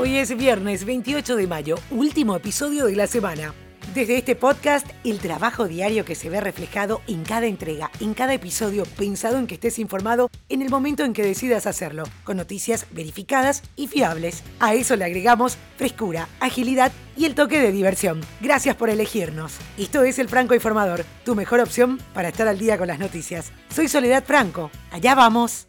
Hoy es viernes 28 de mayo, último episodio de la semana. Desde este podcast, el trabajo diario que se ve reflejado en cada entrega, en cada episodio, pensado en que estés informado en el momento en que decidas hacerlo, con noticias verificadas y fiables. A eso le agregamos frescura, agilidad y el toque de diversión. Gracias por elegirnos. Esto es El Franco Informador, tu mejor opción para estar al día con las noticias. Soy Soledad Franco. Allá vamos.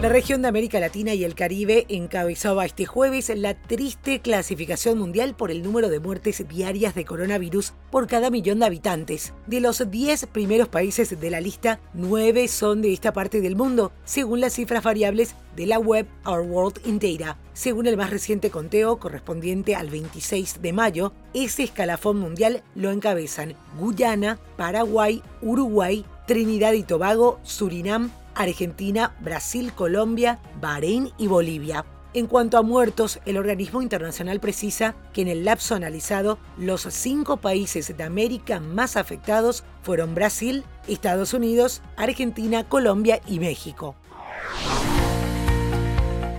La región de América Latina y el Caribe encabezaba este jueves la triste clasificación mundial por el número de muertes diarias de coronavirus por cada millón de habitantes. De los 10 primeros países de la lista, 9 son de esta parte del mundo, según las cifras variables de la web Our World in Data. Según el más reciente conteo correspondiente al 26 de mayo, ese escalafón mundial lo encabezan Guyana, Paraguay, Uruguay, Trinidad y Tobago, Surinam, Argentina, Brasil, Colombia, Bahrein y Bolivia. En cuanto a muertos, el organismo internacional precisa que en el lapso analizado, los cinco países de América más afectados fueron Brasil, Estados Unidos, Argentina, Colombia y México.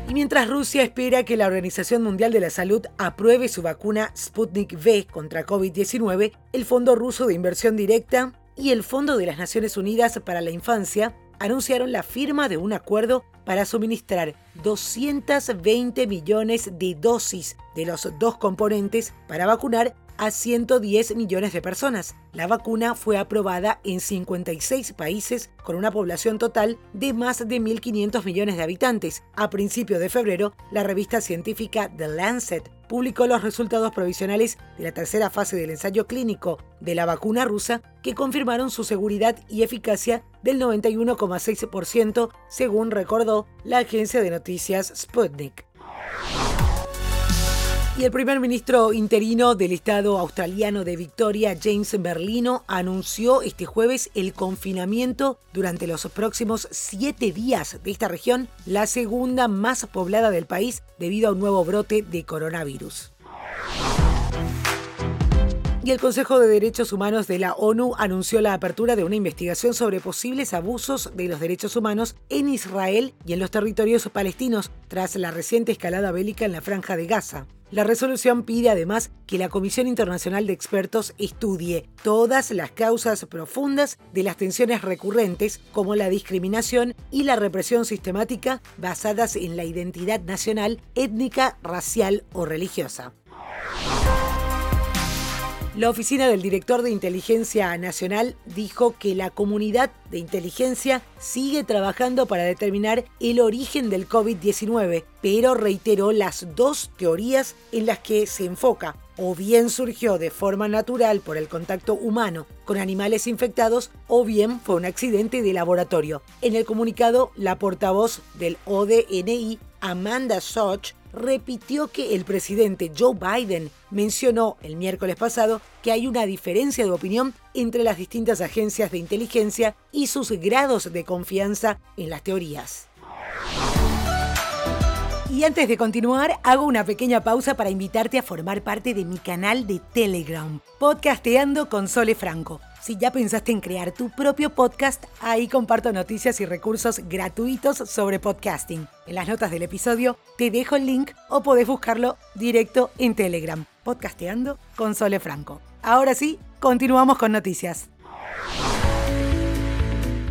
Y mientras Rusia espera que la Organización Mundial de la Salud apruebe su vacuna Sputnik V contra COVID-19, el Fondo Ruso de Inversión Directa y el Fondo de las Naciones Unidas para la Infancia anunciaron la firma de un acuerdo para suministrar 220 millones de dosis de los dos componentes para vacunar a 110 millones de personas. La vacuna fue aprobada en 56 países con una población total de más de 1.500 millones de habitantes. A principios de febrero, la revista científica The Lancet publicó los resultados provisionales de la tercera fase del ensayo clínico de la vacuna rusa que confirmaron su seguridad y eficacia del 91,6%, según recordó la agencia de noticias Sputnik y el primer ministro interino del estado australiano de Victoria, James Merlino, anunció este jueves el confinamiento durante los próximos siete días de esta región, la segunda más poblada del país debido a un nuevo brote de coronavirus. Y el Consejo de Derechos Humanos de la ONU anunció la apertura de una investigación sobre posibles abusos de los derechos humanos en Israel y en los territorios palestinos tras la reciente escalada bélica en la franja de Gaza. La resolución pide además que la Comisión Internacional de Expertos estudie todas las causas profundas de las tensiones recurrentes, como la discriminación y la represión sistemática basadas en la identidad nacional, étnica, racial o religiosa. La oficina del director de Inteligencia Nacional dijo que la comunidad de inteligencia sigue trabajando para determinar el origen del COVID-19, pero reiteró las dos teorías en las que se enfoca. O bien surgió de forma natural por el contacto humano con animales infectados, o bien fue un accidente de laboratorio. En el comunicado, la portavoz del ODNI, Amanda Soch, repitió que el presidente Joe Biden mencionó el miércoles pasado que hay una diferencia de opinión entre las distintas agencias de inteligencia y sus grados de confianza en las teorías. Y antes de continuar, hago una pequeña pausa para invitarte a formar parte de mi canal de Telegram, Podcasteando con Sole Franco. Si ya pensaste en crear tu propio podcast, ahí comparto noticias y recursos gratuitos sobre podcasting. En las notas del episodio te dejo el link o podés buscarlo directo en Telegram, Podcasteando con Sole Franco. Ahora sí, continuamos con noticias.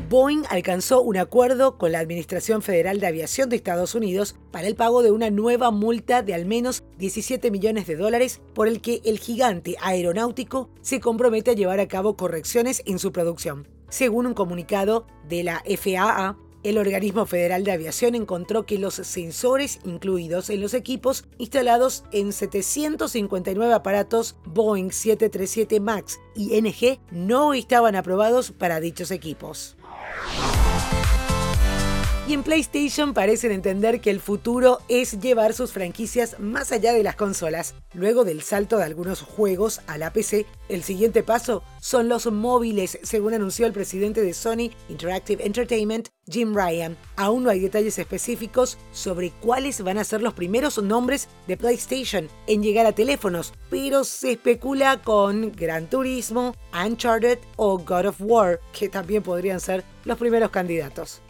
Boeing alcanzó un acuerdo con la Administración Federal de Aviación de Estados Unidos para el pago de una nueva multa de al menos 17 millones de dólares por el que el gigante aeronáutico se compromete a llevar a cabo correcciones en su producción. Según un comunicado de la FAA, el organismo federal de aviación encontró que los sensores incluidos en los equipos instalados en 759 aparatos Boeing 737 MAX y NG no estaban aprobados para dichos equipos. Y en PlayStation parecen entender que el futuro es llevar sus franquicias más allá de las consolas. Luego del salto de algunos juegos a la PC, el siguiente paso son los móviles, según anunció el presidente de Sony Interactive Entertainment, Jim Ryan. Aún no hay detalles específicos sobre cuáles van a ser los primeros nombres de PlayStation en llegar a teléfonos, pero se especula con Gran Turismo, Uncharted o God of War, que también podrían ser los primeros candidatos.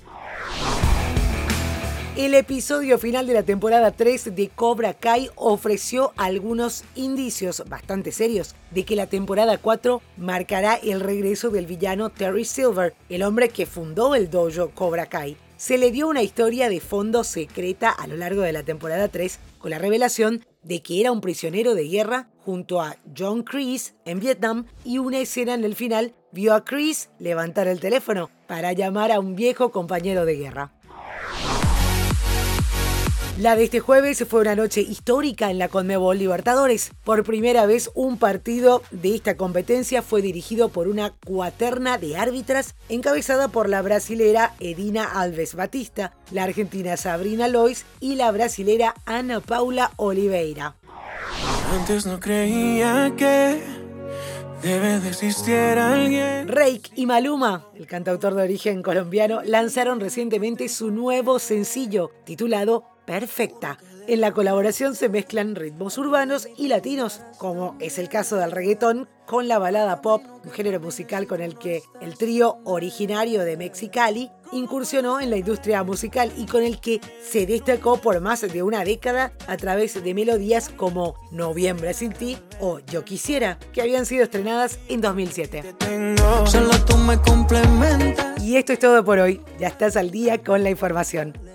El episodio final de la temporada 3 de Cobra Kai ofreció algunos indicios bastante serios de que la temporada 4 marcará el regreso del villano Terry Silver, el hombre que fundó el dojo Cobra Kai. Se le dio una historia de fondo secreta a lo largo de la temporada 3 con la revelación de que era un prisionero de guerra junto a John Kreese en Vietnam y una escena en el final vio a Chris levantar el teléfono para llamar a un viejo compañero de guerra. La de este jueves fue una noche histórica en la Conmebol Libertadores. Por primera vez un partido de esta competencia fue dirigido por una cuaterna de árbitras encabezada por la brasilera Edina Alves Batista, la argentina Sabrina Lois y la brasilera Ana Paula Oliveira. Antes no creía que debe de existir alguien. Rake y Maluma, el cantautor de origen colombiano, lanzaron recientemente su nuevo sencillo titulado perfecta. En la colaboración se mezclan ritmos urbanos y latinos, como es el caso del reggaetón, con la balada pop, un género musical con el que el trío originario de Mexicali incursionó en la industria musical y con el que se destacó por más de una década a través de melodías como Noviembre sin ti o Yo quisiera, que habían sido estrenadas en 2007. Y esto es todo por hoy. Ya estás al día con la información.